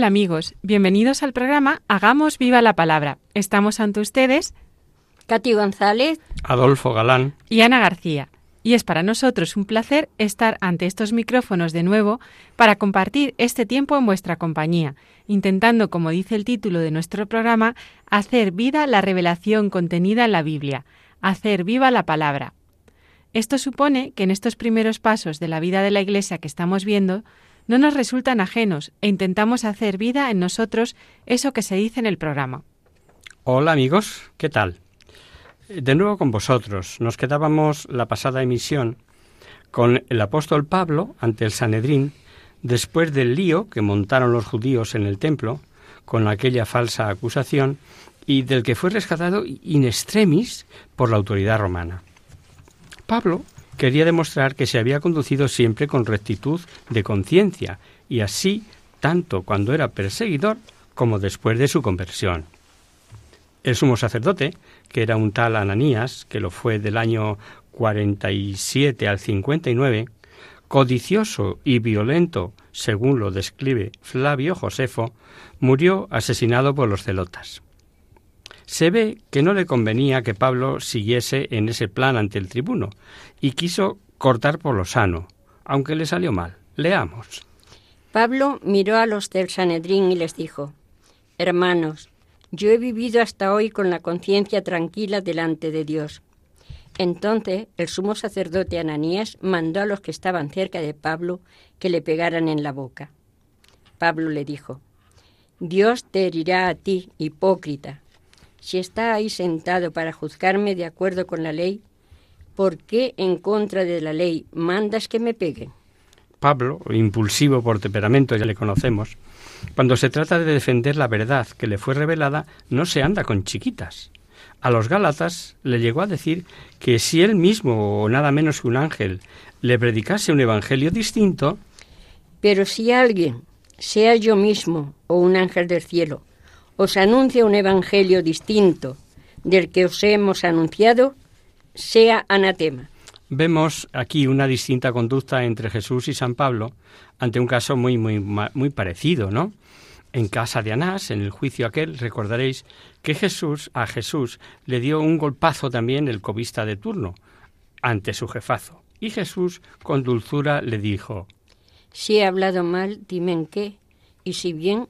Hola amigos, bienvenidos al programa Hagamos viva la palabra. Estamos ante ustedes Katy González, Adolfo Galán. y Ana García. Y es para nosotros un placer estar ante estos micrófonos de nuevo para compartir este tiempo en vuestra compañía, intentando, como dice el título de nuestro programa, hacer vida la revelación contenida en la Biblia, hacer viva la palabra. Esto supone que en estos primeros pasos de la vida de la Iglesia que estamos viendo, no nos resultan ajenos e intentamos hacer vida en nosotros eso que se dice en el programa. Hola amigos, ¿qué tal? De nuevo con vosotros. Nos quedábamos la pasada emisión con el apóstol Pablo ante el Sanedrín después del lío que montaron los judíos en el templo con aquella falsa acusación y del que fue rescatado in extremis por la autoridad romana. Pablo quería demostrar que se había conducido siempre con rectitud de conciencia y así tanto cuando era perseguidor como después de su conversión. El sumo sacerdote, que era un tal Ananías, que lo fue del año 47 al 59, codicioso y violento, según lo describe Flavio Josefo, murió asesinado por los celotas. Se ve que no le convenía que Pablo siguiese en ese plan ante el tribuno y quiso cortar por lo sano, aunque le salió mal. Leamos. Pablo miró a los del Sanedrín y les dijo, Hermanos, yo he vivido hasta hoy con la conciencia tranquila delante de Dios. Entonces el sumo sacerdote Ananías mandó a los que estaban cerca de Pablo que le pegaran en la boca. Pablo le dijo, Dios te herirá a ti, hipócrita. Si está ahí sentado para juzgarme de acuerdo con la ley, ¿por qué en contra de la ley mandas que me peguen? Pablo, impulsivo por temperamento, ya le conocemos, cuando se trata de defender la verdad que le fue revelada, no se anda con chiquitas. A los Gálatas le llegó a decir que si él mismo, o nada menos que un ángel, le predicase un evangelio distinto, Pero si alguien, sea yo mismo o un ángel del cielo, os anuncia un evangelio distinto del que os hemos anunciado, sea anatema. vemos aquí una distinta conducta entre Jesús y San Pablo ante un caso muy, muy, muy parecido, ¿no? En casa de Anás, en el juicio aquel, recordaréis que Jesús, a Jesús, le dio un golpazo también el cobista de turno ante su jefazo. Y Jesús, con dulzura, le dijo, Si he hablado mal, dime en qué, y si bien,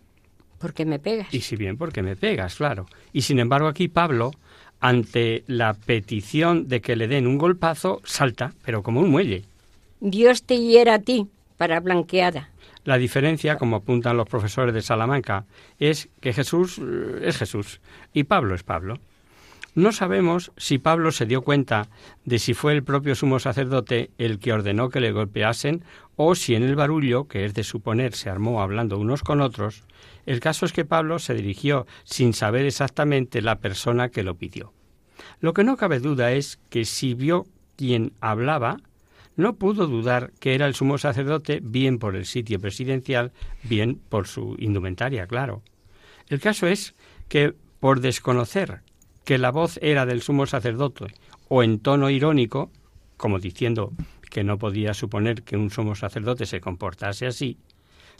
¿por qué me pegas? Y si bien, porque me pegas, claro. Y sin embargo aquí Pablo, ante la petición de que le den un golpazo, salta, pero como un muelle. Dios te hiera a ti para blanqueada. La diferencia, como apuntan los profesores de Salamanca, es que Jesús eh, es Jesús y Pablo es Pablo. No sabemos si Pablo se dio cuenta de si fue el propio sumo sacerdote el que ordenó que le golpeasen o si en el barullo, que es de suponer se armó hablando unos con otros. El caso es que Pablo se dirigió sin saber exactamente la persona que lo pidió. Lo que no cabe duda es que si vio quien hablaba, no pudo dudar que era el sumo sacerdote bien por el sitio presidencial, bien por su indumentaria, claro. El caso es que, por desconocer que la voz era del sumo sacerdote, o en tono irónico, como diciendo que no podía suponer que un sumo sacerdote se comportase así,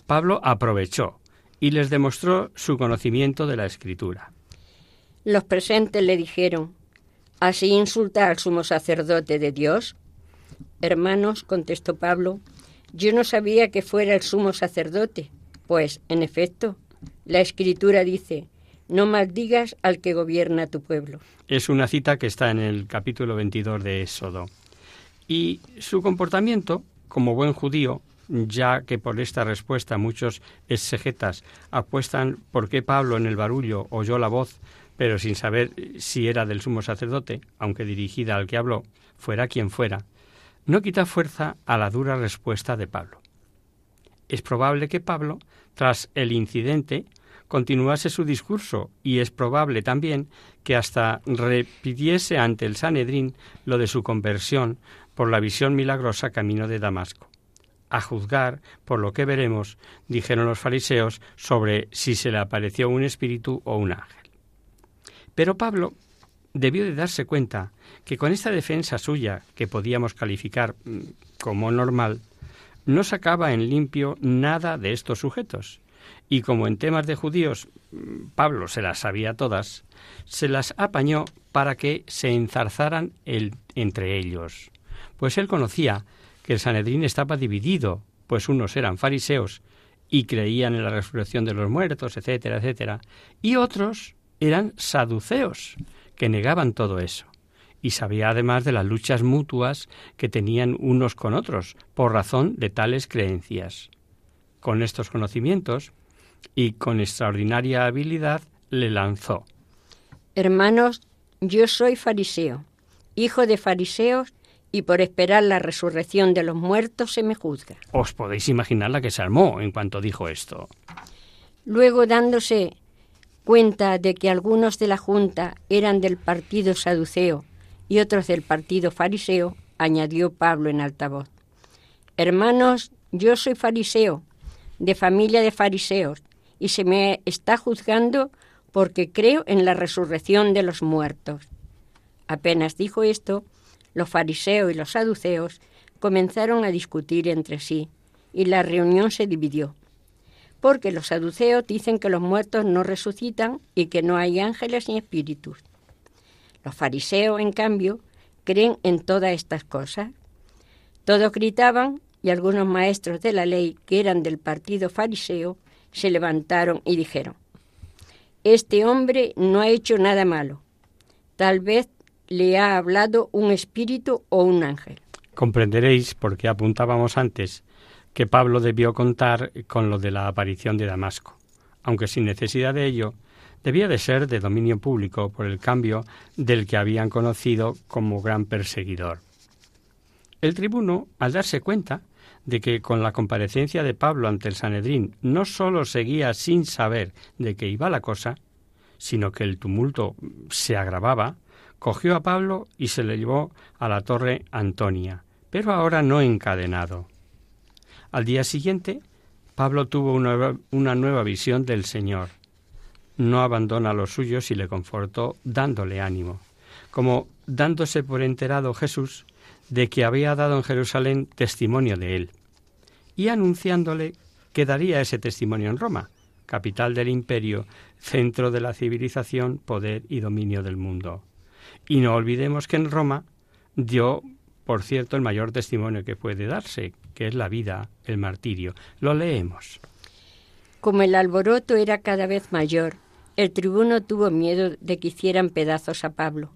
Pablo aprovechó y les demostró su conocimiento de la escritura. Los presentes le dijeron, ¿así insulta al sumo sacerdote de Dios? Hermanos, contestó Pablo, yo no sabía que fuera el sumo sacerdote, pues, en efecto, la escritura dice, no maldigas al que gobierna tu pueblo. Es una cita que está en el capítulo 22 de Éxodo. Y su comportamiento, como buen judío, ya que por esta respuesta muchos exegetas apuestan por qué Pablo en el barullo oyó la voz, pero sin saber si era del sumo sacerdote, aunque dirigida al que habló, fuera quien fuera, no quita fuerza a la dura respuesta de Pablo. Es probable que Pablo, tras el incidente, continuase su discurso y es probable también que hasta repitiese ante el Sanedrín lo de su conversión por la visión milagrosa camino de Damasco. A juzgar por lo que veremos, dijeron los fariseos, sobre si se le apareció un espíritu o un ángel. Pero Pablo debió de darse cuenta que con esta defensa suya, que podíamos calificar mm, como normal, no sacaba en limpio nada de estos sujetos, y como en temas de judíos Pablo se las sabía todas, se las apañó para que se enzarzaran entre ellos. Pues él conocía que el Sanedrín estaba dividido, pues unos eran fariseos y creían en la resurrección de los muertos, etcétera, etcétera, y otros eran saduceos, que negaban todo eso. Y sabía además de las luchas mutuas que tenían unos con otros por razón de tales creencias. Con estos conocimientos, y con extraordinaria habilidad le lanzó. Hermanos, yo soy fariseo, hijo de fariseos, y por esperar la resurrección de los muertos se me juzga. Os podéis imaginar la que se armó en cuanto dijo esto. Luego, dándose cuenta de que algunos de la Junta eran del partido saduceo y otros del partido fariseo, añadió Pablo en altavoz. Hermanos, yo soy fariseo, de familia de fariseos, y se me está juzgando porque creo en la resurrección de los muertos. Apenas dijo esto, los fariseos y los saduceos comenzaron a discutir entre sí, y la reunión se dividió. Porque los saduceos dicen que los muertos no resucitan y que no hay ángeles ni espíritus. Los fariseos, en cambio, creen en todas estas cosas. Todos gritaban y algunos maestros de la ley que eran del partido fariseo se levantaron y dijeron, Este hombre no ha hecho nada malo. Tal vez le ha hablado un espíritu o un ángel. Comprenderéis, porque apuntábamos antes, que Pablo debió contar con lo de la aparición de Damasco, aunque sin necesidad de ello, debía de ser de dominio público por el cambio del que habían conocido como gran perseguidor. El tribuno, al darse cuenta de que con la comparecencia de Pablo ante el Sanedrín no sólo seguía sin saber de qué iba la cosa, sino que el tumulto se agravaba, cogió a Pablo y se le llevó a la torre Antonia, pero ahora no encadenado. Al día siguiente, Pablo tuvo una, nueva visión del Señor. No abandona a los suyos y le confortó dándole ánimo, como dándose por enterado Jesús de que había dado en Jerusalén testimonio de él, y anunciándole que daría ese testimonio en Roma, capital del imperio, centro de la civilización, poder y dominio del mundo. Y no olvidemos que en Roma dio, por cierto, el mayor testimonio que puede darse, que es la vida, el martirio. Lo leemos. Como el alboroto era cada vez mayor, el tribuno tuvo miedo de que hicieran pedazos a Pablo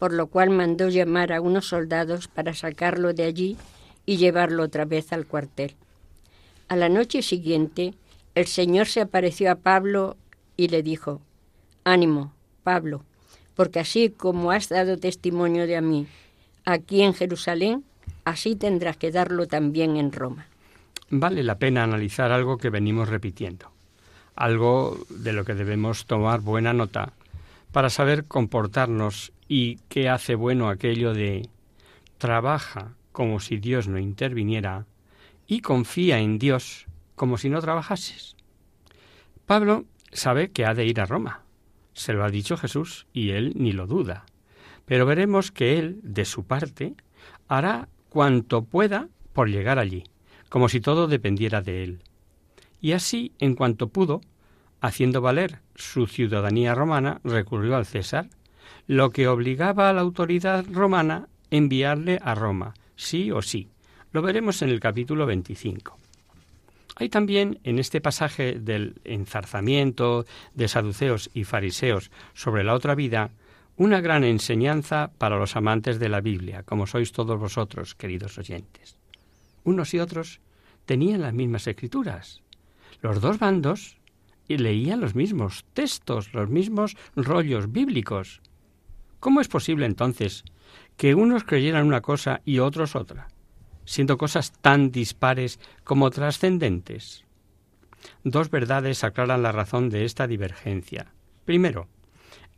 por lo cual mandó llamar a unos soldados para sacarlo de allí y llevarlo otra vez al cuartel. A la noche siguiente, el Señor se apareció a Pablo y le dijo, Ánimo, Pablo, porque así como has dado testimonio de a mí aquí en Jerusalén, así tendrás que darlo también en Roma. Vale la pena analizar algo que venimos repitiendo, algo de lo que debemos tomar buena nota para saber comportarnos y qué hace bueno aquello de trabaja como si Dios no interviniera y confía en Dios como si no trabajases. Pablo sabe que ha de ir a Roma. Se lo ha dicho Jesús y él ni lo duda. Pero veremos que él, de su parte, hará cuanto pueda por llegar allí, como si todo dependiera de él. Y así, en cuanto pudo, haciendo valer su ciudadanía romana, recurrió al César, lo que obligaba a la autoridad romana enviarle a Roma, sí o sí. Lo veremos en el capítulo 25. Hay también en este pasaje del enzarzamiento de saduceos y fariseos sobre la otra vida una gran enseñanza para los amantes de la Biblia, como sois todos vosotros, queridos oyentes. Unos y otros tenían las mismas escrituras. Los dos bandos leían los mismos textos, los mismos rollos bíblicos. ¿Cómo es posible entonces que unos creyeran una cosa y otros otra? siendo cosas tan dispares como trascendentes. Dos verdades aclaran la razón de esta divergencia. Primero,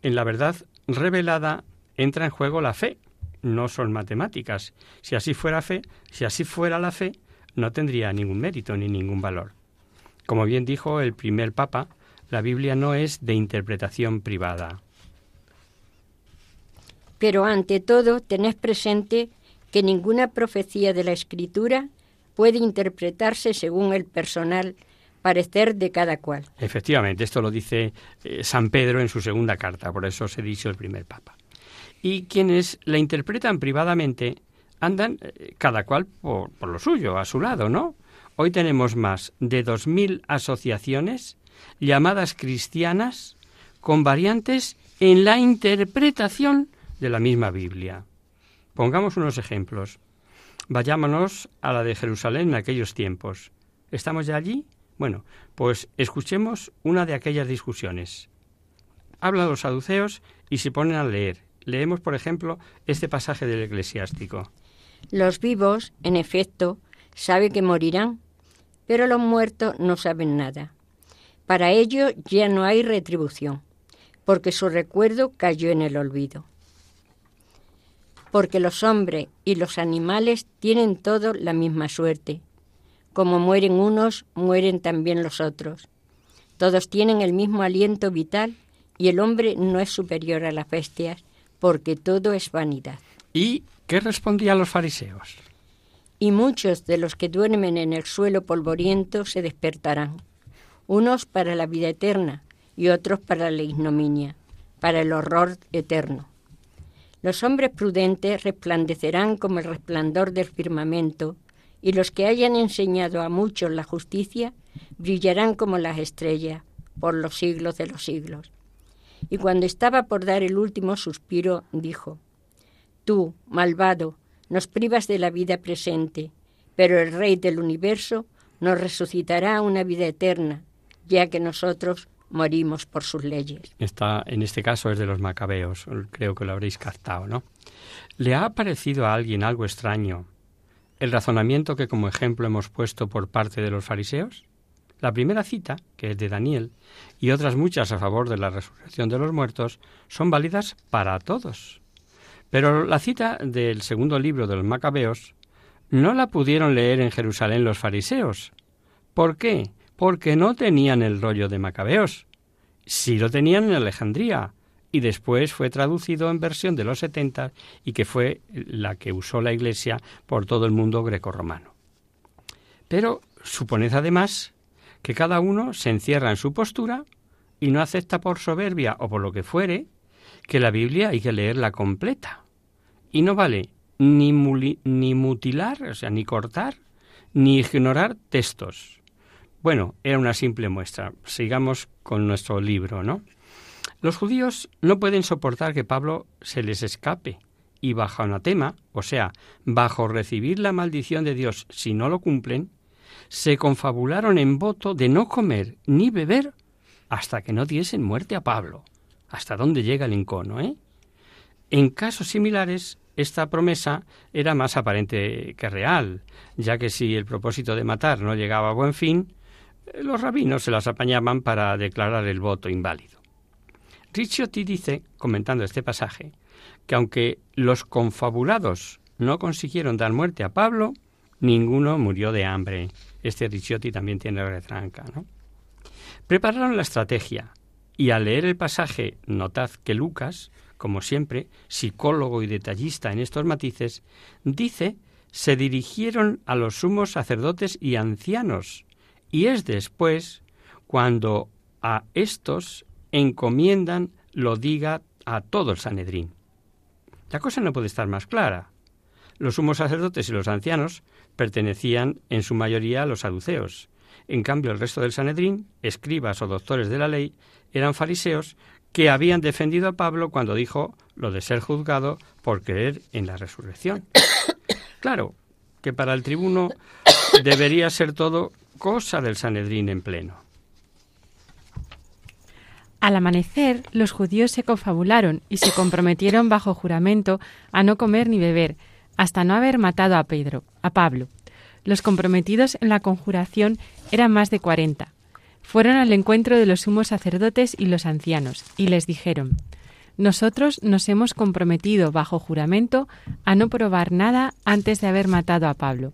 en la verdad revelada entra en juego la fe, no son matemáticas. Si así fuera fe, si así fuera la fe, no tendría ningún mérito ni ningún valor. Como bien dijo el primer papa, la Biblia no es de interpretación privada. Pero ante todo, tenés presente que ninguna profecía de la Escritura puede interpretarse según el personal parecer de cada cual. Efectivamente, esto lo dice eh, San Pedro en su segunda carta, por eso se dicho el primer papa. Y quienes la interpretan privadamente andan eh, cada cual por, por, lo suyo, a su lado, ¿no? Hoy tenemos más de dos mil asociaciones llamadas cristianas con variantes en la interpretación de la misma Biblia. Pongamos unos ejemplos. Vayámonos a la de Jerusalén en aquellos tiempos. ¿Estamos ya allí? Bueno, pues escuchemos una de aquellas discusiones. Hablan los saduceos y se ponen a leer. Leemos, por ejemplo, este pasaje del eclesiástico. Los vivos, en efecto, saben que morirán, pero los muertos no saben nada. Para ellos ya no hay retribución, porque su recuerdo cayó en el olvido porque los hombres y los animales tienen todos la misma suerte. Como mueren unos, mueren también los otros. Todos tienen el mismo aliento vital y el hombre no es superior a las bestias, porque todo es vanidad. ¿Y qué respondían los fariseos? Y muchos de los que duermen en el suelo polvoriento se despertarán, unos para la vida eterna y otros para la ignominia, para el horror eterno. Los hombres prudentes resplandecerán como el resplandor del firmamento, y los que hayan enseñado a muchos la justicia brillarán como las estrellas por los siglos de los siglos. Y cuando estaba por dar el último suspiro, dijo, Tú, malvado, nos privas de la vida presente, pero el Rey del universo nos resucitará a una vida eterna, ya que nosotros morimos por sus leyes. Está, en este caso es de los macabeos, creo que lo habréis captado, ¿no? ¿Le ha parecido a alguien algo extraño el razonamiento que como ejemplo hemos puesto por parte de los fariseos? La primera cita, que es de Daniel, y otras muchas a favor de la resurrección de los muertos, son válidas para todos. Pero la cita del segundo libro de los Macabeos no la pudieron leer en Jerusalén los fariseos. ¿Por qué? Porque no tenían el rollo de Macabeos. Sí lo tenían en Alejandría, y después fue traducido en versión de los setenta y que fue la que usó la Iglesia por todo el mundo grecorromano. Pero suponed además que cada uno se encierra en su postura y no acepta por soberbia o por lo que fuere que la Biblia hay que leerla completa. Y no vale ni, ni mutilar, o sea, ni cortar, ni ignorar textos. Bueno, era una simple muestra. Sigamos con nuestro libro, ¿no? Los judíos no pueden soportar que Pablo se les escape y bajo anatema, o sea, bajo recibir la maldición de Dios si no lo cumplen, se confabularon en voto de no comer ni beber hasta que no diesen muerte a Pablo. Hasta dónde llega el encono, ¿eh? En casos similares, esta promesa era más aparente que real, ya que si el propósito de matar no llegaba a buen fin, los rabinos se las apañaban para declarar el voto inválido. Ricciotti dice, comentando este pasaje, que aunque los confabulados no consiguieron dar muerte a Pablo, ninguno murió de hambre. Este Ricciotti también tiene retranca, ¿no? Prepararon la estrategia y al leer el pasaje, notad que Lucas, como siempre, psicólogo y detallista en estos matices, dice se dirigieron a los sumos sacerdotes y ancianos y es después cuando a estos encomiendan lo diga a todo el Sanedrín. La cosa no puede estar más clara. Los sumos sacerdotes y los ancianos pertenecían en su mayoría a los saduceos, En cambio, el resto del Sanedrín, escribas o doctores de la ley, eran fariseos que habían defendido a Pablo cuando dijo lo de ser juzgado por creer en la resurrección. Claro, que para el tribuno debería ser todo cosa del Sanedrín en pleno. Al amanecer, los judíos se confabularon y se comprometieron bajo juramento a no comer ni beber, hasta no haber matado a Pedro, a Pablo. Los comprometidos en la conjuración eran más de cuarenta. Fueron al encuentro de los sumos sacerdotes y los ancianos, y les dijeron Nosotros nos hemos comprometido bajo juramento a no probar nada antes de haber matado a Pablo.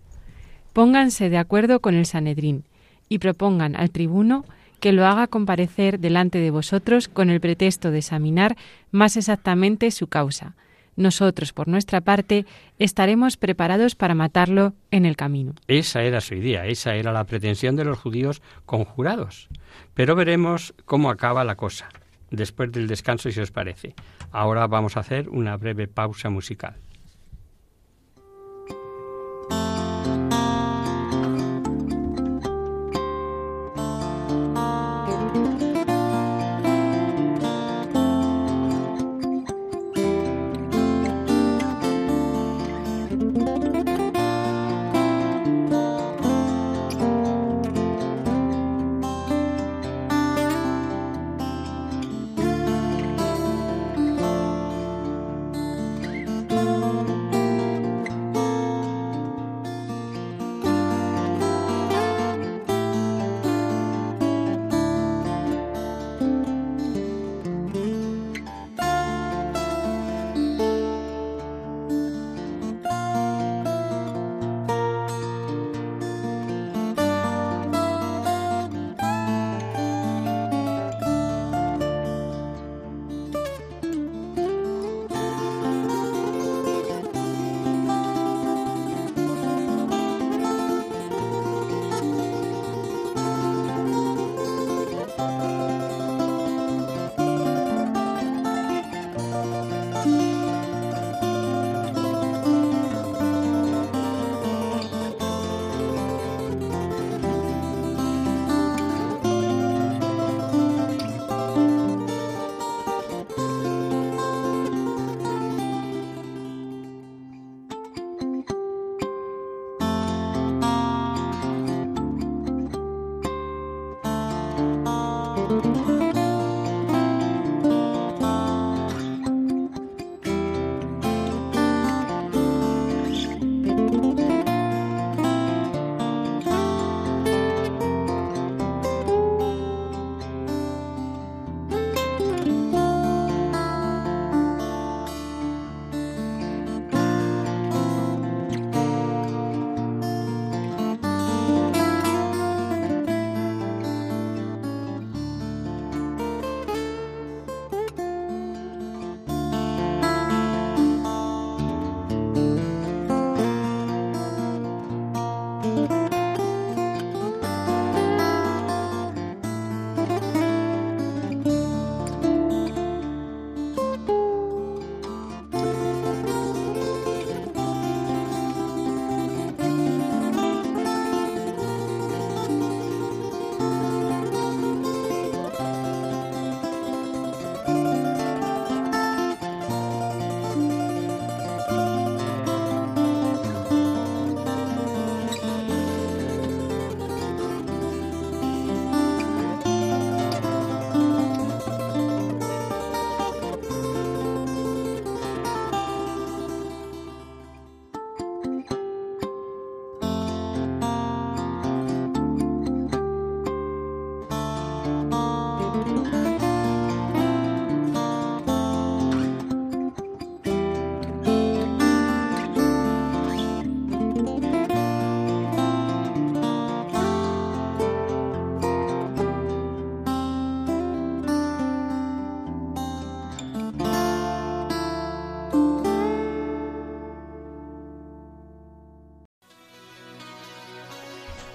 Pónganse de acuerdo con el Sanedrín y propongan al tribuno que lo haga comparecer delante de vosotros con el pretexto de examinar más exactamente su causa. Nosotros, por nuestra parte, estaremos preparados para matarlo en el camino. Esa era su idea, esa era la pretensión de los judíos conjurados. Pero veremos cómo acaba la cosa, después del descanso, si os parece. Ahora vamos a hacer una breve pausa musical.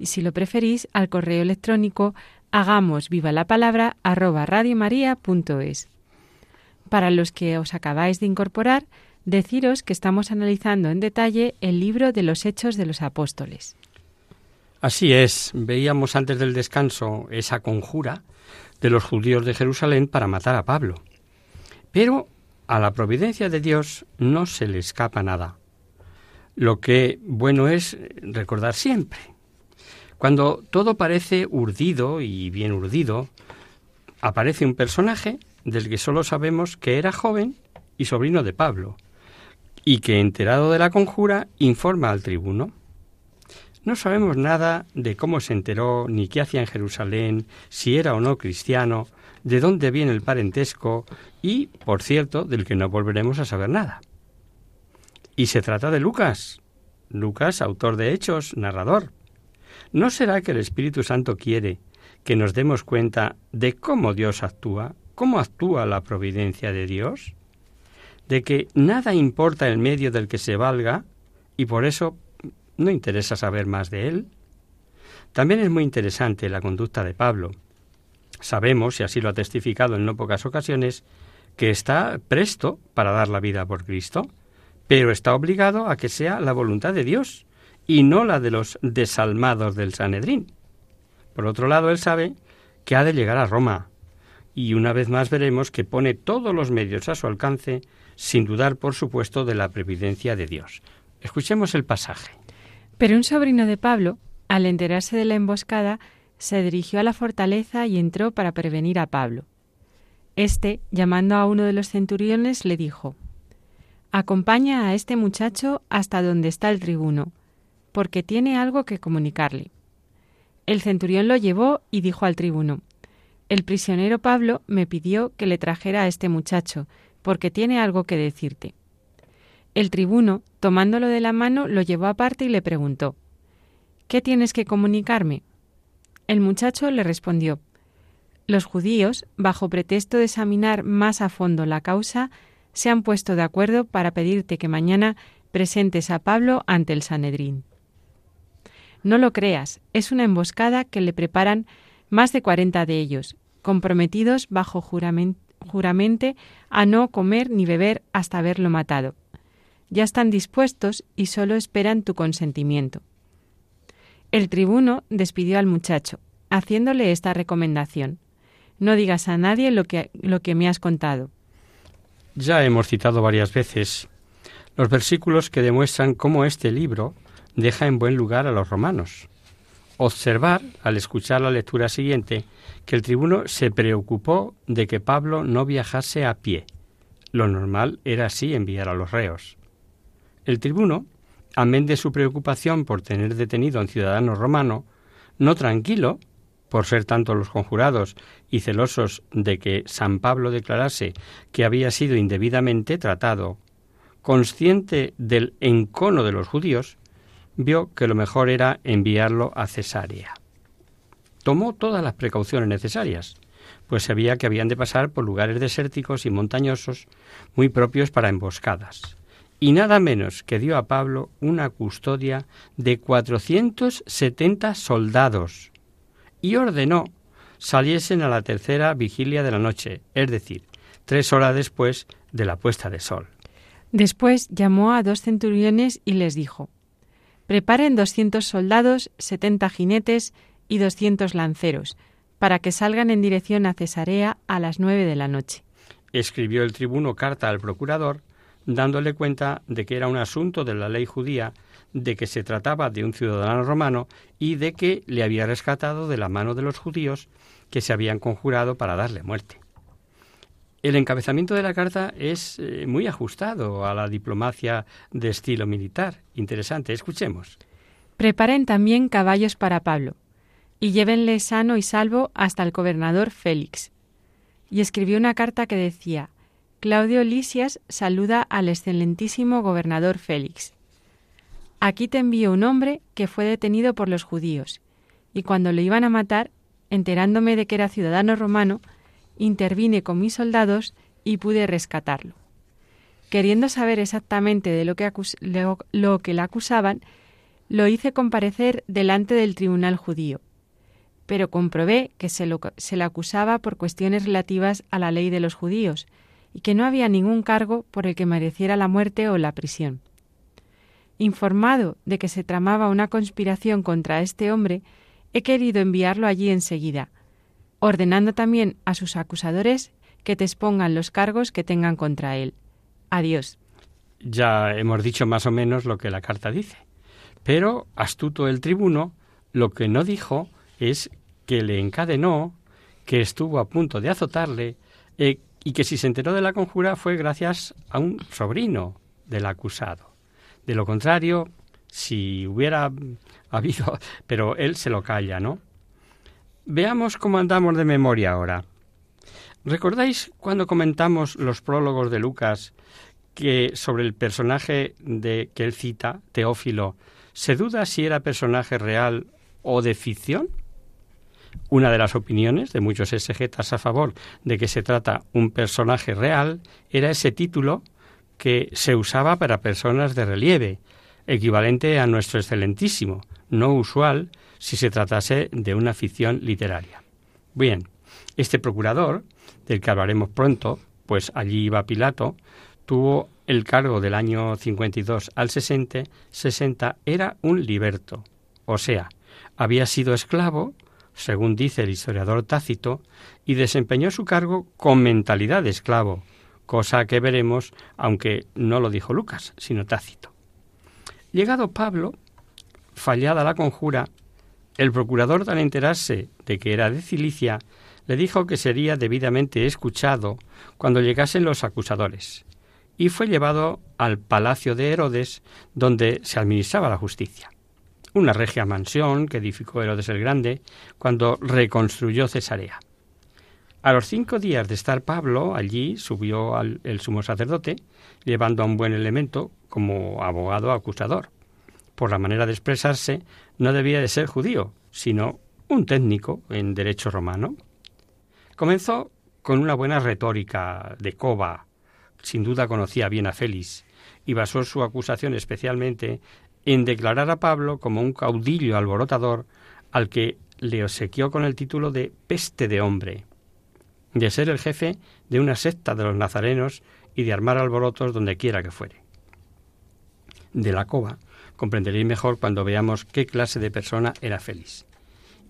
Y si lo preferís, al correo electrónico hagamos viva la palabra arroba radiomaria.es. Para los que os acabáis de incorporar, deciros que estamos analizando en detalle el libro de los Hechos de los Apóstoles. Así es, veíamos antes del descanso esa conjura de los judíos de Jerusalén para matar a Pablo. Pero a la providencia de Dios no se le escapa nada. Lo que bueno es recordar siempre. Cuando todo parece urdido y bien urdido, aparece un personaje del que solo sabemos que era joven y sobrino de Pablo, y que enterado de la conjura informa al tribuno. No sabemos nada de cómo se enteró, ni qué hacía en Jerusalén, si era o no cristiano, de dónde viene el parentesco y, por cierto, del que no volveremos a saber nada. Y se trata de Lucas. Lucas, autor de Hechos, narrador. ¿No será que el Espíritu Santo quiere que nos demos cuenta de cómo Dios actúa, cómo actúa la providencia de Dios? De que nada importa el medio del que se valga y por eso ¿No interesa saber más de él? También es muy interesante la conducta de Pablo. Sabemos, y así lo ha testificado en no pocas ocasiones, que está presto para dar la vida por Cristo, pero está obligado a que sea la voluntad de Dios y no la de los desalmados del Sanedrín. Por otro lado, él sabe que ha de llegar a Roma, y una vez más veremos que pone todos los medios a su alcance, sin dudar, por supuesto, de la previdencia de Dios. Escuchemos el pasaje. Pero un sobrino de Pablo, al enterarse de la emboscada, se dirigió a la fortaleza y entró para prevenir a Pablo. Este, llamando a uno de los centuriones, le dijo Acompaña a este muchacho hasta donde está el tribuno, porque tiene algo que comunicarle. El centurión lo llevó y dijo al tribuno El prisionero Pablo me pidió que le trajera a este muchacho, porque tiene algo que decirte. El tribuno, tomándolo de la mano, lo llevó aparte y le preguntó ¿Qué tienes que comunicarme? El muchacho le respondió Los judíos, bajo pretexto de examinar más a fondo la causa, se han puesto de acuerdo para pedirte que mañana presentes a Pablo ante el Sanedrín. No lo creas, es una emboscada que le preparan más de cuarenta de ellos, comprometidos bajo juramente a no comer ni beber hasta haberlo matado ya están dispuestos y solo esperan tu consentimiento. El tribuno despidió al muchacho, haciéndole esta recomendación. No digas a nadie lo que, lo que me has contado. Ya hemos citado varias veces los versículos que demuestran cómo este libro deja en buen lugar a los romanos. Observar, al escuchar la lectura siguiente, que el tribuno se preocupó de que Pablo no viajase a pie. Lo normal era así enviar a los reos. El tribuno, amén de su preocupación por tener detenido a un ciudadano romano, no tranquilo, por ser tanto los conjurados y celosos de que San Pablo declarase que había sido indebidamente tratado, consciente del encono de los judíos, vio que lo mejor era enviarlo a Cesarea. Tomó todas las precauciones necesarias, pues sabía que habían de pasar por lugares desérticos y montañosos muy propios para emboscadas y nada menos que dio a Pablo una custodia de 470 soldados y ordenó saliesen a la tercera vigilia de la noche, es decir, tres horas después de la puesta de sol. Después llamó a dos centuriones y les dijo, Preparen doscientos soldados, setenta jinetes y doscientos lanceros, para que salgan en dirección a Cesarea a las nueve de la noche. Escribió el tribuno carta al procurador dándole cuenta de que era un asunto de la ley judía, de que se trataba de un ciudadano romano y de que le había rescatado de la mano de los judíos que se habían conjurado para darle muerte. El encabezamiento de la carta es eh, muy ajustado a la diplomacia de estilo militar. Interesante, escuchemos. Preparen también caballos para Pablo y llévenle sano y salvo hasta el gobernador Félix. Y escribió una carta que decía, Claudio Lisias saluda al excelentísimo gobernador Félix. Aquí te envío un hombre que fue detenido por los judíos, y cuando lo iban a matar, enterándome de que era ciudadano romano, intervine con mis soldados y pude rescatarlo. Queriendo saber exactamente de lo que, lo, que le acusaban, lo hice comparecer delante del tribunal judío, pero comprobé que se, se le acusaba por cuestiones relativas a la ley de los judíos y que no había ningún cargo por el que mereciera la muerte o la prisión. Informado de que se tramaba una conspiración contra este hombre, he querido enviarlo allí enseguida, ordenando también a sus acusadores que te expongan los cargos que tengan contra él. Adiós. Ya hemos dicho más o menos lo que la carta dice. Pero astuto el tribuno lo que no dijo es que le encadenó, que estuvo a punto de azotarle eh, y que si se enteró de la conjura fue gracias a un sobrino del acusado. De lo contrario, si hubiera habido, pero él se lo calla, ¿no? Veamos cómo andamos de memoria ahora. ¿Recordáis cuando comentamos los prólogos de Lucas que sobre el personaje de que él cita, Teófilo, se duda si era personaje real o de ficción? Una de las opiniones de muchos exegetas a favor de que se trata un personaje real era ese título que se usaba para personas de relieve, equivalente a nuestro excelentísimo, no usual si se tratase de una ficción literaria. Bien, este procurador del que hablaremos pronto, pues allí iba Pilato, tuvo el cargo del año 52 al 60, 60 era un liberto, o sea, había sido esclavo, según dice el historiador Tácito, y desempeñó su cargo con mentalidad de esclavo, cosa que veremos, aunque no lo dijo Lucas, sino Tácito. Llegado Pablo, fallada la conjura, el procurador, al enterarse de que era de Cilicia, le dijo que sería debidamente escuchado cuando llegasen los acusadores, y fue llevado al palacio de Herodes, donde se administraba la justicia, una regia mansión que edificó Herodes el Grande cuando reconstruyó Cesarea. A los cinco días de estar Pablo allí, subió al, el sumo sacerdote, llevando a un buen elemento como abogado acusador. Por la manera de expresarse, no debía de ser judío, sino un técnico en derecho romano. Comenzó con una buena retórica de coba, sin duda conocía bien a Félix, y basó su acusación especialmente en declarar a Pablo como un caudillo alborotador al que le obsequió con el título de peste de hombre, de ser el jefe de una secta de los nazarenos y de armar alborotos donde quiera que fuere. De la cova comprenderéis mejor cuando veamos qué clase de persona era Félix.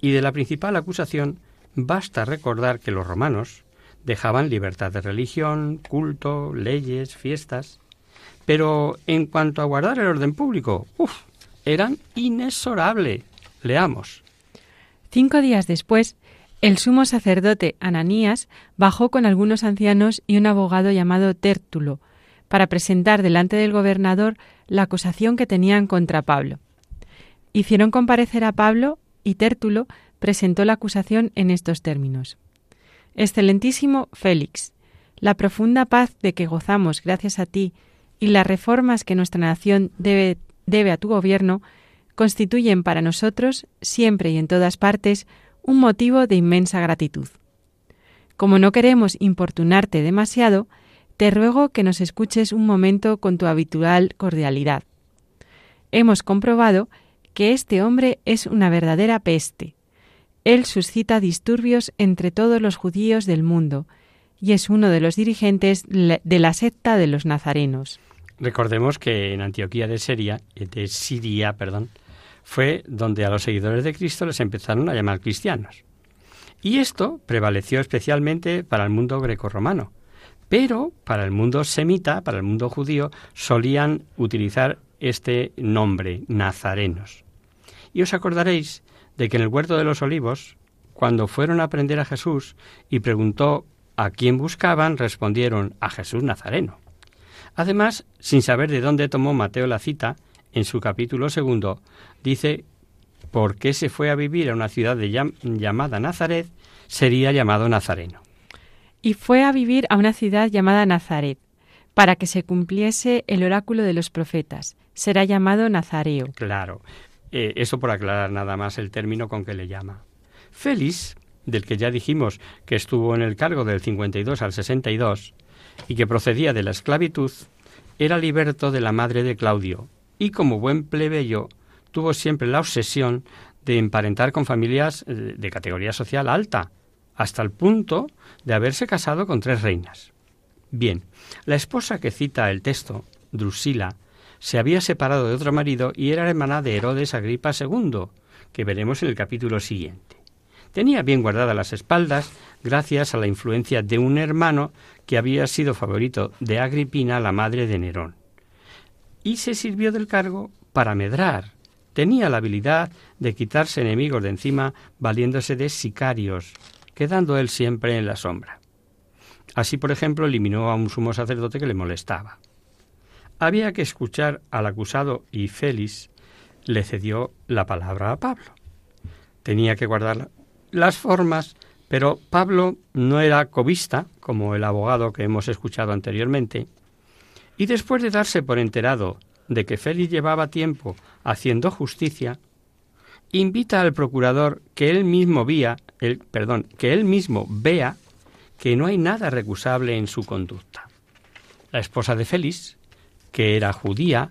Y de la principal acusación Basta recordar que los romanos dejaban libertad de religión, culto, leyes, fiestas, pero en cuanto a guardar el orden público, ¡uf! eran inexorables. Leamos. Cinco días después, el sumo sacerdote Ananías bajó con algunos ancianos y un abogado llamado Tértulo para presentar delante del gobernador la acusación que tenían contra Pablo. Hicieron comparecer a Pablo y Tértulo presentó la acusación en estos términos. Excelentísimo Félix, la profunda paz de que gozamos gracias a ti y las reformas que nuestra nación debe, a tu gobierno constituyen para nosotros, siempre y en todas partes, un motivo de inmensa gratitud. Como no queremos importunarte demasiado, te ruego que nos escuches un momento con tu habitual cordialidad. Hemos comprobado que este hombre es una verdadera peste, él suscita disturbios entre todos los judíos del mundo y es uno de los dirigentes de la secta de los nazarenos. Recordemos que en Antioquía de Siria, de Siria, perdón, fue donde a los seguidores de Cristo les empezaron a llamar cristianos. Y esto prevaleció especialmente para el mundo grecorromano. Pero para el mundo semita, para el mundo judío, solían utilizar este nombre, nazarenos. Y os acordaréis de que en el huerto de los olivos, cuando fueron a prender a Jesús y preguntó a quién buscaban, respondieron a Jesús Nazareno. Además, sin saber de dónde tomó Mateo la cita, en su capítulo segundo, dice, ¿por qué se fue a vivir a una ciudad llamada Nazaret? Sería llamado Nazareno. Y fue a vivir a una ciudad llamada Nazaret, para que se cumpliese el oráculo de los profetas. Será llamado Nazareo. Claro. Eh, eso por aclarar nada más el término con que le llama. Félix del que ya dijimos que estuvo en el cargo del 52 al 62 y que procedía de la esclavitud, era liberto de la madre de Claudio y como buen plebeyo tuvo siempre la obsesión de emparentar con familias eh, de categoría social alta, hasta el punto de haberse casado con tres reinas. Bien, la esposa que cita el texto, Drusila, se había separado de otro marido y era hermana de Herodes Agripa II, que veremos en el capítulo siguiente. Tenía bien guardadas las espaldas gracias a la influencia de un hermano que había sido favorito de Agripina, la madre de Nerón. Y se sirvió del cargo para medrar. Tenía la habilidad de quitarse enemigos de encima valiéndose de sicarios, quedando él siempre en la sombra. Así, por ejemplo, eliminó a un sumo sacerdote que le molestaba. Había que escuchar al acusado y Félix le cedió la palabra a Pablo. Tenía que guardar las formas, pero Pablo no era cobista, como el abogado que hemos escuchado anteriormente, y después de darse por enterado de que Félix llevaba tiempo haciendo justicia, invita al procurador que él mismo vea, el, perdón, que él mismo vea que no hay nada recusable en su conducta. La esposa de Félix, que era judía,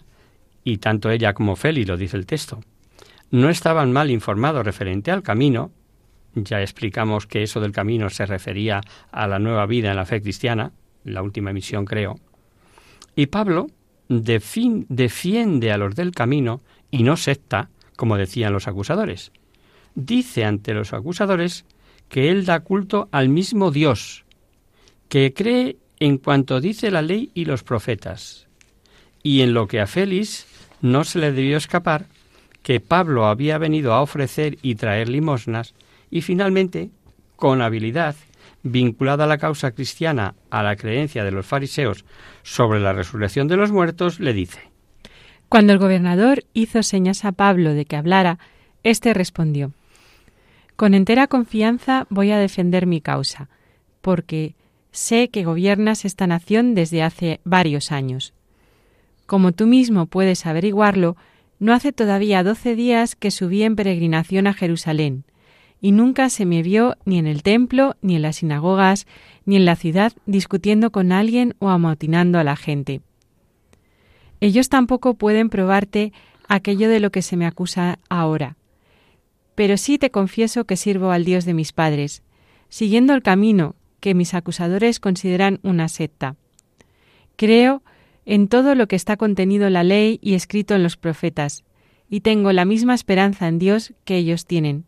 y tanto ella como Félix lo dice el texto, no estaban mal informados referente al camino, ya explicamos que eso del camino se refería a la nueva vida en la fe cristiana, la última emisión creo, y Pablo defiende a los del camino y no secta, como decían los acusadores. Dice ante los acusadores que él da culto al mismo Dios, que cree en cuanto dice la ley y los profetas, y en lo que a Félix no se le debió escapar que Pablo había venido a ofrecer y traer limosnas, y finalmente, con habilidad, vinculada a la causa cristiana a la creencia de los fariseos sobre la resurrección de los muertos, le dice Cuando el gobernador hizo señas a Pablo de que hablara, éste respondió Con entera confianza voy a defender mi causa, porque sé que gobiernas esta nación desde hace varios años. Como tú mismo puedes averiguarlo, no hace todavía doce días que subí en peregrinación a Jerusalén, y nunca se me vio ni en el templo, ni en las sinagogas, ni en la ciudad discutiendo con alguien o amotinando a la gente. Ellos tampoco pueden probarte aquello de lo que se me acusa ahora. Pero sí te confieso que sirvo al Dios de mis padres, siguiendo el camino que mis acusadores consideran una secta. Creo en todo lo que está contenido en la ley y escrito en los profetas, y tengo la misma esperanza en Dios que ellos tienen,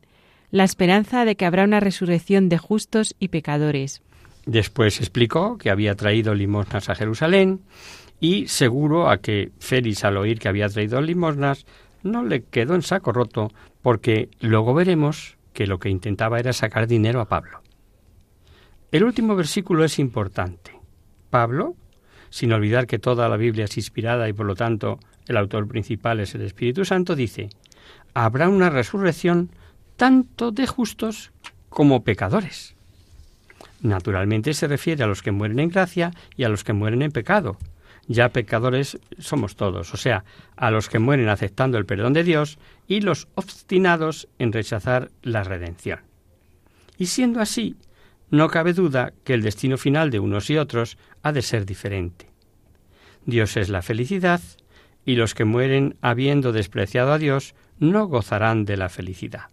la esperanza de que habrá una resurrección de justos y pecadores. Después explicó que había traído limosnas a Jerusalén y seguro a que Félix al oír que había traído limosnas no le quedó en saco roto porque luego veremos que lo que intentaba era sacar dinero a Pablo. El último versículo es importante. Pablo, sin olvidar que toda la Biblia es inspirada y por lo tanto el autor principal es el Espíritu Santo, dice, habrá una resurrección tanto de justos como pecadores. Naturalmente se refiere a los que mueren en gracia y a los que mueren en pecado. Ya pecadores somos todos, o sea, a los que mueren aceptando el perdón de Dios y los obstinados en rechazar la redención. Y siendo así, no cabe duda que el destino final de unos y otros ha de ser diferente. Dios es la felicidad y los que mueren habiendo despreciado a Dios no gozarán de la felicidad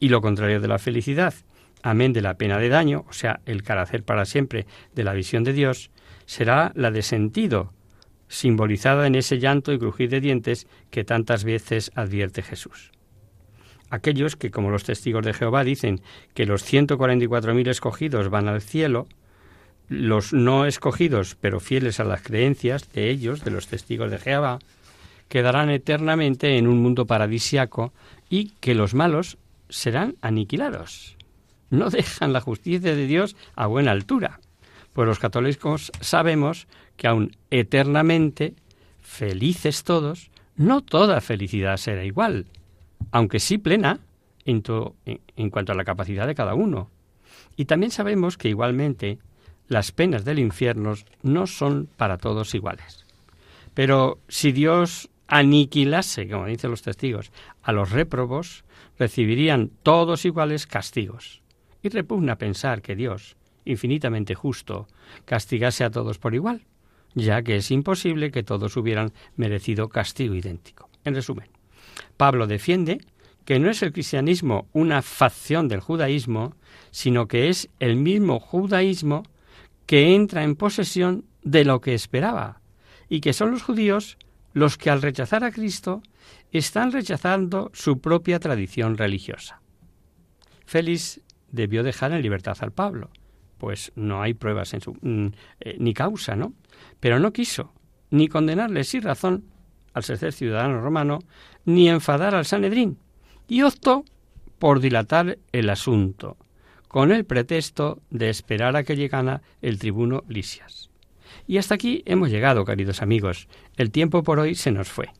y lo contrario de la felicidad, amén de la pena de daño, o sea, el carácter para siempre de la visión de Dios, será la de sentido, simbolizada en ese llanto y crujir de dientes que tantas veces advierte Jesús. Aquellos que, como los testigos de Jehová, dicen que los 144.000 escogidos van al cielo, los no escogidos, pero fieles a las creencias de ellos, de los testigos de Jehová, quedarán eternamente en un mundo paradisiaco y que los malos serán aniquilados. No dejan la justicia de Dios a buena altura. Pues los católicos sabemos que aun eternamente, felices todos, no toda felicidad será igual, aunque sí plena en, en cuanto a la capacidad de cada uno. Y también sabemos que igualmente las penas del infierno no son para todos iguales. Pero si Dios aniquilase, como dicen los testigos, a los réprobos, recibirían todos iguales castigos. y repugna pensar que Dios, infinitamente justo, castigase a todos por igual, ya que es imposible que todos hubieran merecido castigo idéntico. En resumen, Pablo defiende que no es el cristianismo una facción del judaísmo, sino que es el mismo judaísmo que entra en posesión de lo que esperaba, y que son los judíos los que al rechazar a Cristo están rechazando su propia tradición religiosa. Félix debió dejar en libertad al Pablo, pues no hay pruebas en su, mm, eh, ni causa, ¿no? Pero no quiso ni condenarle sin razón al ser ciudadano romano, ni enfadar al Sanedrín, y optó por dilatar el asunto, con el pretexto de esperar a que llegara el tribuno Lisias. Y hasta aquí hemos llegado, queridos amigos. El tiempo por hoy se nos fue.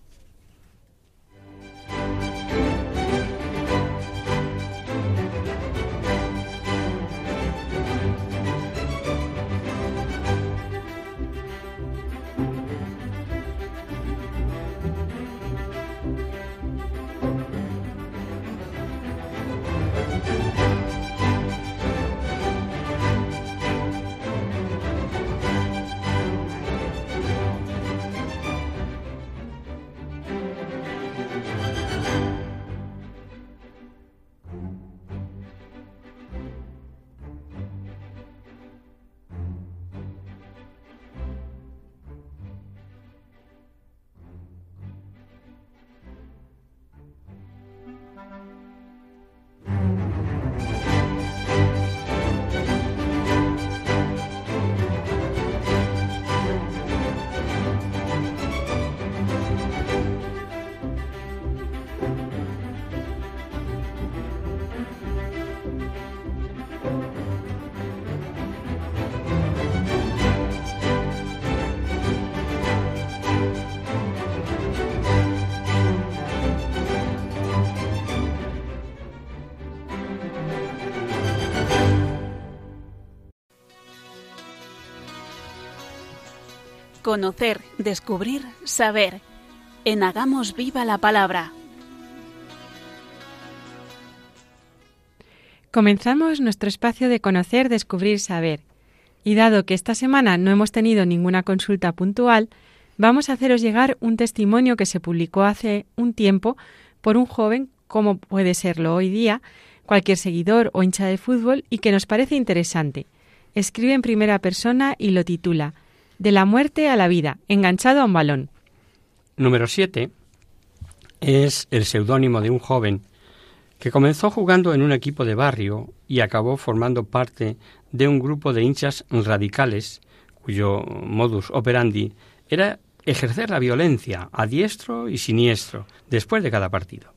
Conocer, descubrir, saber. En Hagamos Viva la Palabra. Comenzamos nuestro espacio de conocer, descubrir, saber. Y dado que esta semana no hemos tenido ninguna consulta puntual, vamos a haceros llegar un testimonio que se publicó hace un tiempo por un joven, como puede serlo hoy día, cualquier seguidor o hincha de fútbol, y que nos parece interesante. Escribe en primera persona y lo titula de la muerte a la vida, enganchado a un balón. Número 7 es el seudónimo de un joven que comenzó jugando en un equipo de barrio y acabó formando parte de un grupo de hinchas radicales cuyo modus operandi era ejercer la violencia a diestro y siniestro después de cada partido.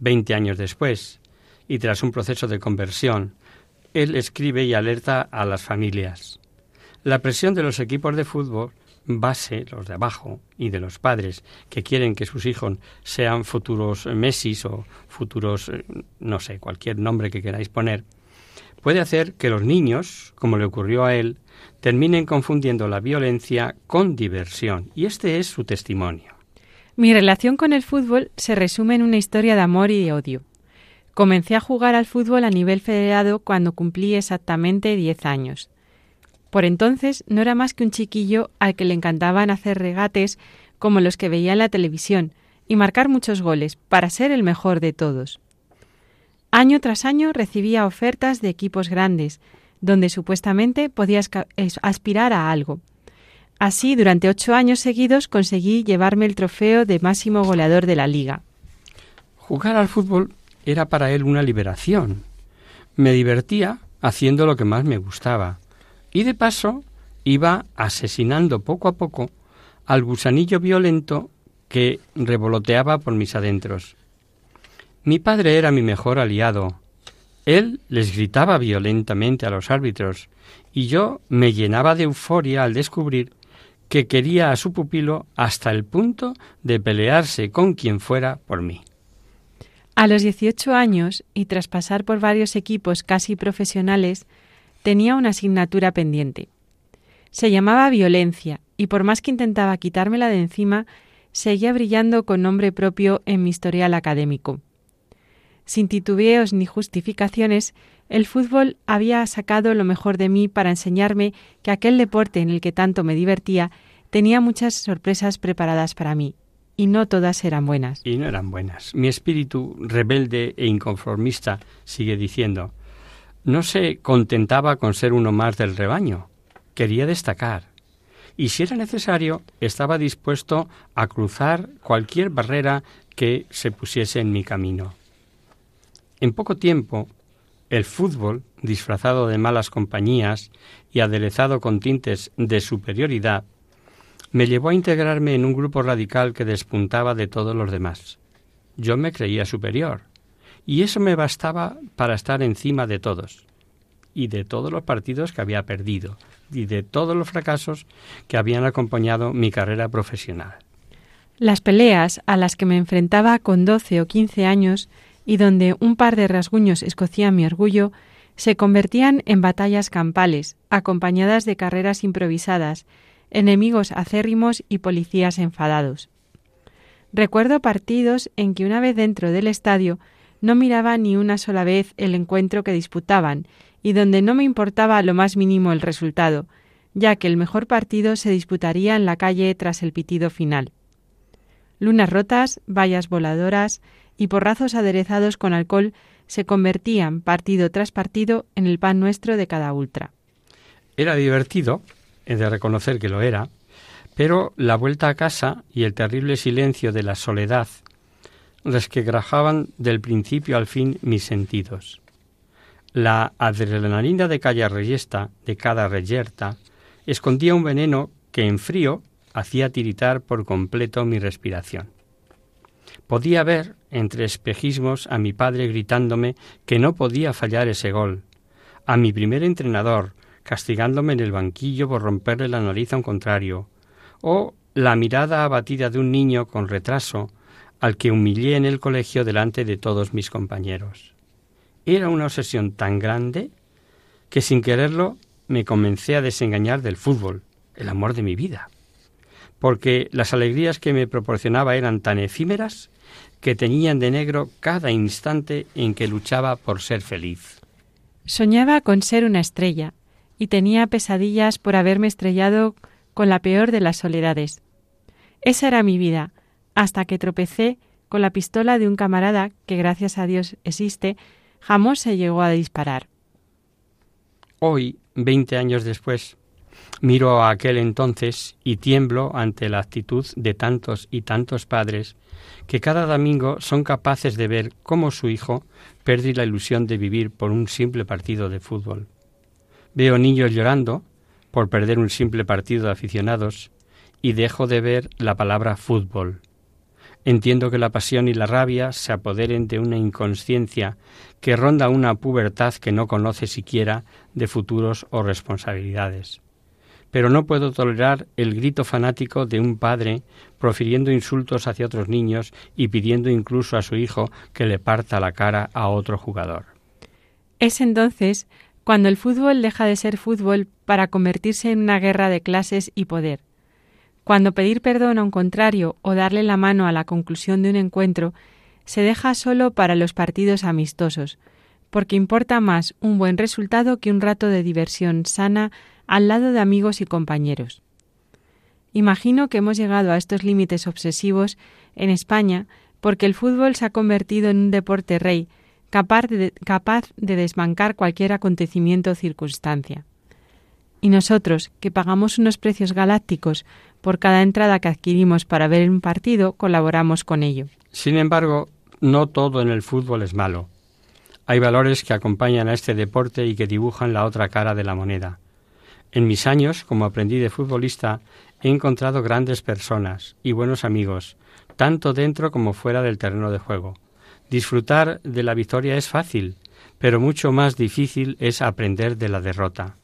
Veinte años después, y tras un proceso de conversión, él escribe y alerta a las familias. La presión de los equipos de fútbol base, los de abajo, y de los padres que quieren que sus hijos sean futuros Messi o futuros, eh, no sé, cualquier nombre que queráis poner, puede hacer que los niños, como le ocurrió a él, terminen confundiendo la violencia con diversión. Y este es su testimonio. Mi relación con el fútbol se resume en una historia de amor y de odio. Comencé a jugar al fútbol a nivel federado cuando cumplí exactamente 10 años. Por entonces no era más que un chiquillo al que le encantaban hacer regates como los que veía en la televisión y marcar muchos goles para ser el mejor de todos. Año tras año recibía ofertas de equipos grandes, donde supuestamente podía aspirar a algo. Así, durante ocho años seguidos conseguí llevarme el trofeo de máximo goleador de la liga. Jugar al fútbol era para él una liberación. Me divertía haciendo lo que más me gustaba, y de paso iba asesinando poco a poco al gusanillo violento que revoloteaba por mis adentros. Mi padre era mi mejor aliado. Él les gritaba violentamente a los árbitros y yo me llenaba de euforia al descubrir que quería a su pupilo hasta el punto de pelearse con quien fuera por mí. A los 18 años, y tras pasar por varios equipos casi profesionales, tenía una asignatura pendiente. Se llamaba violencia y por más que intentaba quitármela de encima, seguía brillando con nombre propio en mi historial académico. Sin titubeos ni justificaciones, El fútbol había sacado lo mejor de mí para enseñarme que aquel deporte en el que tanto me divertía tenía muchas sorpresas preparadas para mí, y no todas eran buenas. Y no eran buenas. Mi espíritu rebelde e inconformista, sigue diciendo, no se contentaba con ser uno más del rebaño, quería destacar. Y si era necesario, estaba dispuesto a cruzar cualquier barrera que se pusiese en mi camino. En poco tiempo el fútbol, disfrazado de malas compañías y aderezado con tintes de superioridad, me llevó a integrarme en un grupo radical que despuntaba de todos los demás. Yo me creía superior, y eso me bastaba para estar encima de todos, y de todos los partidos que había perdido, y de todos los fracasos que habían acompañado mi carrera profesional. Las peleas a las que me enfrentaba con doce o quince años y donde un par de rasguños escocían mi orgullo, se convertían en batallas campales, acompañadas de carreras improvisadas, enemigos acérrimos y policías enfadados. Recuerdo partidos en que una vez dentro del estadio no miraba ni una sola vez el encuentro que disputaban y donde no me importaba lo más mínimo el resultado, ya que el mejor partido se disputaría en la calle tras el pitido final. Lunas rotas, vallas voladoras, y porrazos aderezados con alcohol se convertían, partido tras partido, en el pan nuestro de cada ultra. Era divertido, he de reconocer que lo era, pero la vuelta a casa y el terrible silencio de la soledad resquebrajaban del principio al fin mis sentidos. La adrenalina de cada reyesta, de cada reyerta, escondía un veneno que en frío hacía tiritar por completo mi respiración. Podía ver, entre espejismos, a mi padre gritándome que no podía fallar ese gol, a mi primer entrenador castigándome en el banquillo por romperle la nariz a un contrario, o la mirada abatida de un niño con retraso al que humillé en el colegio delante de todos mis compañeros. Era una obsesión tan grande que sin quererlo me comencé a desengañar del fútbol, el amor de mi vida, porque las alegrías que me proporcionaba eran tan efímeras que teñían de negro cada instante en que luchaba por ser feliz. Soñaba con ser una estrella y tenía pesadillas por haberme estrellado con la peor de las soledades. Esa era mi vida, hasta que tropecé con la pistola de un camarada que gracias a Dios existe, jamás se llegó a disparar. Hoy, veinte años después, miro a aquel entonces y tiemblo ante la actitud de tantos y tantos padres que cada domingo son capaces de ver cómo su hijo pierde la ilusión de vivir por un simple partido de fútbol. Veo niños llorando por perder un simple partido de aficionados y dejo de ver la palabra fútbol. Entiendo que la pasión y la rabia se apoderen de una inconsciencia que ronda una pubertad que no conoce siquiera de futuros o responsabilidades pero no puedo tolerar el grito fanático de un padre profiriendo insultos hacia otros niños y pidiendo incluso a su hijo que le parta la cara a otro jugador. Es entonces cuando el fútbol deja de ser fútbol para convertirse en una guerra de clases y poder. Cuando pedir perdón a un contrario o darle la mano a la conclusión de un encuentro se deja solo para los partidos amistosos, porque importa más un buen resultado que un rato de diversión sana al lado de amigos y compañeros. Imagino que hemos llegado a estos límites obsesivos en España porque el fútbol se ha convertido en un deporte rey, capaz de, capaz de desbancar cualquier acontecimiento o circunstancia. Y nosotros, que pagamos unos precios galácticos por cada entrada que adquirimos para ver un partido, colaboramos con ello. Sin embargo, no todo en el fútbol es malo. Hay valores que acompañan a este deporte y que dibujan la otra cara de la moneda. En mis años como aprendiz de futbolista he encontrado grandes personas y buenos amigos, tanto dentro como fuera del terreno de juego. Disfrutar de la victoria es fácil, pero mucho más difícil es aprender de la derrota.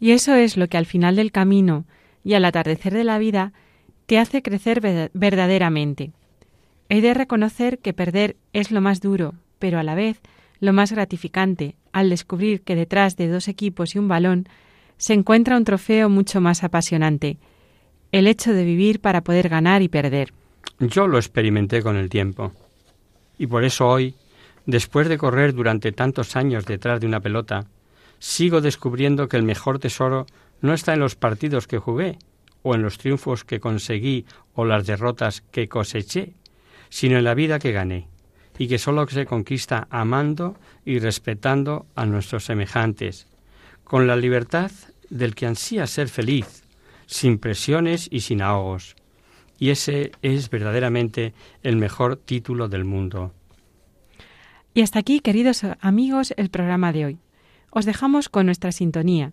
Y eso es lo que al final del camino y al atardecer de la vida te hace crecer verdaderamente. He de reconocer que perder es lo más duro, pero a la vez lo más gratificante, al descubrir que detrás de dos equipos y un balón se encuentra un trofeo mucho más apasionante, el hecho de vivir para poder ganar y perder. Yo lo experimenté con el tiempo, y por eso hoy Después de correr durante tantos años detrás de una pelota, sigo descubriendo que el mejor tesoro no está en los partidos que jugué, o en los triunfos que conseguí o las derrotas que coseché, sino en la vida que gané, y que sólo se conquista amando y respetando a nuestros semejantes, con la libertad del que ansía ser feliz, sin presiones y sin ahogos. Y ese es verdaderamente el mejor título del mundo. Y hasta aquí, queridos amigos, el programa de hoy. Os dejamos con nuestra sintonía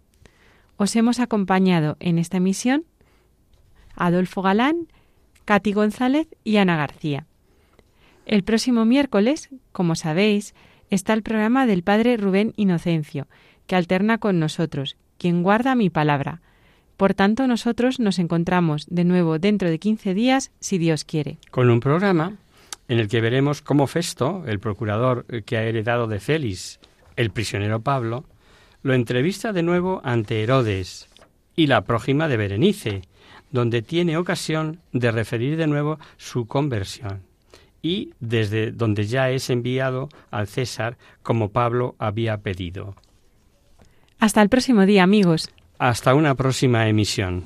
Os hemos acompañado en esta emisión Adolfo Galán, Katy González y Ana García. El próximo miércoles, como sabéis, está el programa del Padre Rubén Inocencio, que alterna con nosotros, quien guarda mi palabra. Por tanto, nosotros nos encontramos de nuevo dentro de 15 días, si Dios quiere. Con un programa en el que veremos cómo Festo, el procurador que ha heredado de Félix, el prisionero Pablo, lo entrevista de nuevo ante Herodes y la prójima de Berenice, donde tiene ocasión de referir de nuevo su conversión y desde donde ya es enviado al César como Pablo había pedido. Hasta el próximo día, amigos. Hasta una próxima emisión.